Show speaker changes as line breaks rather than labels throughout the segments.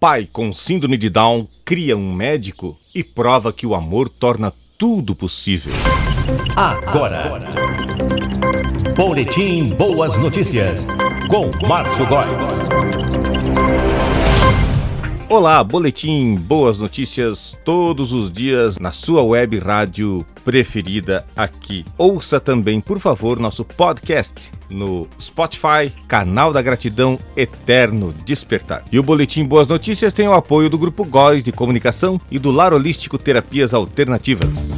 Pai com síndrome de Down cria um médico e prova que o amor torna tudo possível.
Agora. Boletim Boas Notícias com Márcio Góes.
Olá, boletim Boas Notícias todos os dias na sua web rádio preferida aqui. Ouça também, por favor, nosso podcast no Spotify, canal da gratidão Eterno Despertar. E o boletim Boas Notícias tem o apoio do Grupo Góis de Comunicação e do Lar Holístico Terapias Alternativas.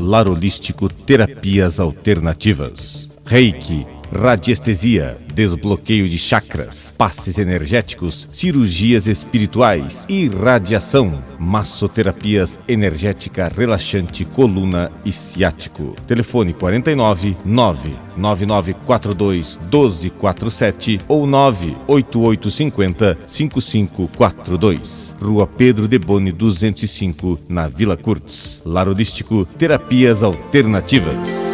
Lar Holístico Terapias Alternativas. Reiki radiestesia, desbloqueio de chakras, passes energéticos, cirurgias espirituais, irradiação, massoterapias energética relaxante coluna e ciático. Telefone 49 99942 1247 ou 98850 5542. Rua Pedro de Boni 205, na Vila Curtis. Larodístico Terapias Alternativas.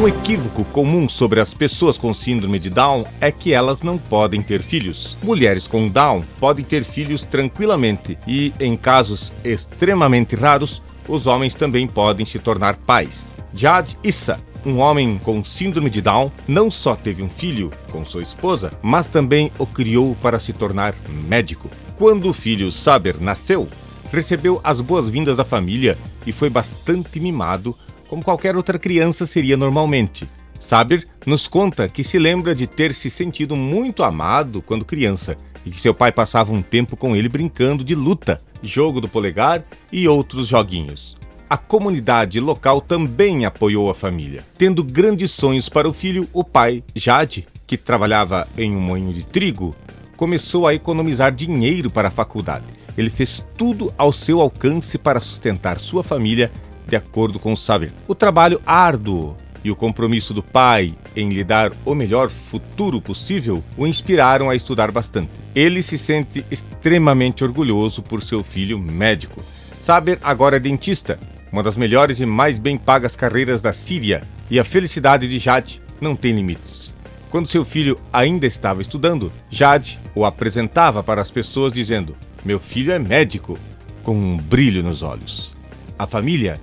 Um equívoco comum sobre as pessoas com síndrome de Down é que elas não podem ter filhos. Mulheres com Down podem ter filhos tranquilamente e, em casos extremamente raros, os homens também podem se tornar pais. Jad Issa, um homem com síndrome de Down, não só teve um filho com sua esposa, mas também o criou para se tornar médico. Quando o filho Saber nasceu, recebeu as boas-vindas da família e foi bastante mimado como qualquer outra criança seria normalmente. Saber nos conta que se lembra de ter se sentido muito amado quando criança e que seu pai passava um tempo com ele brincando de luta, jogo do polegar e outros joguinhos. A comunidade local também apoiou a família. Tendo grandes sonhos para o filho, o pai, Jade, que trabalhava em um moinho de trigo, começou a economizar dinheiro para a faculdade. Ele fez tudo ao seu alcance para sustentar sua família de acordo com o Saber. O trabalho árduo e o compromisso do pai em lhe dar o melhor futuro possível o inspiraram a estudar bastante. Ele se sente extremamente orgulhoso por seu filho médico. Saber agora é dentista, uma das melhores e mais bem pagas carreiras da Síria, e a felicidade de Jade não tem limites. Quando seu filho ainda estava estudando, Jade o apresentava para as pessoas dizendo: Meu filho é médico, com um brilho nos olhos. A família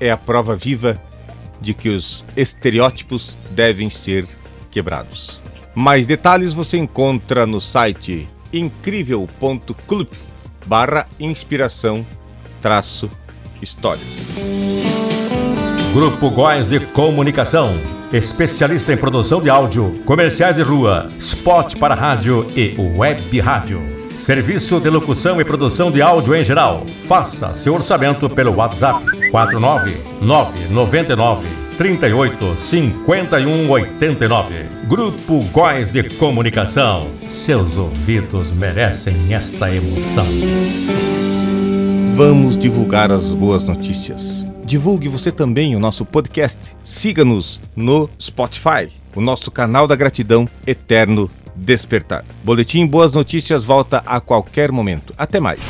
é a prova viva de que os estereótipos devem ser quebrados. Mais detalhes você encontra no site incrível.club barra inspiração traço histórias.
Grupo Góes de Comunicação, especialista em produção de áudio, comerciais de rua, spot para rádio e web rádio. Serviço de locução e produção de áudio em geral. Faça seu orçamento pelo WhatsApp 49999 38 51 89. Grupo Góis de Comunicação. Seus ouvidos merecem esta emoção.
Vamos divulgar as boas notícias. Divulgue você também o nosso podcast. Siga-nos no Spotify, o nosso canal da gratidão eterno despertar. Boletim Boas Notícias volta a qualquer momento. Até mais.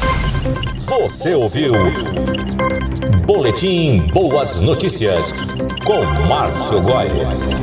Você ouviu? Boletim Boas Notícias com Márcio Góes.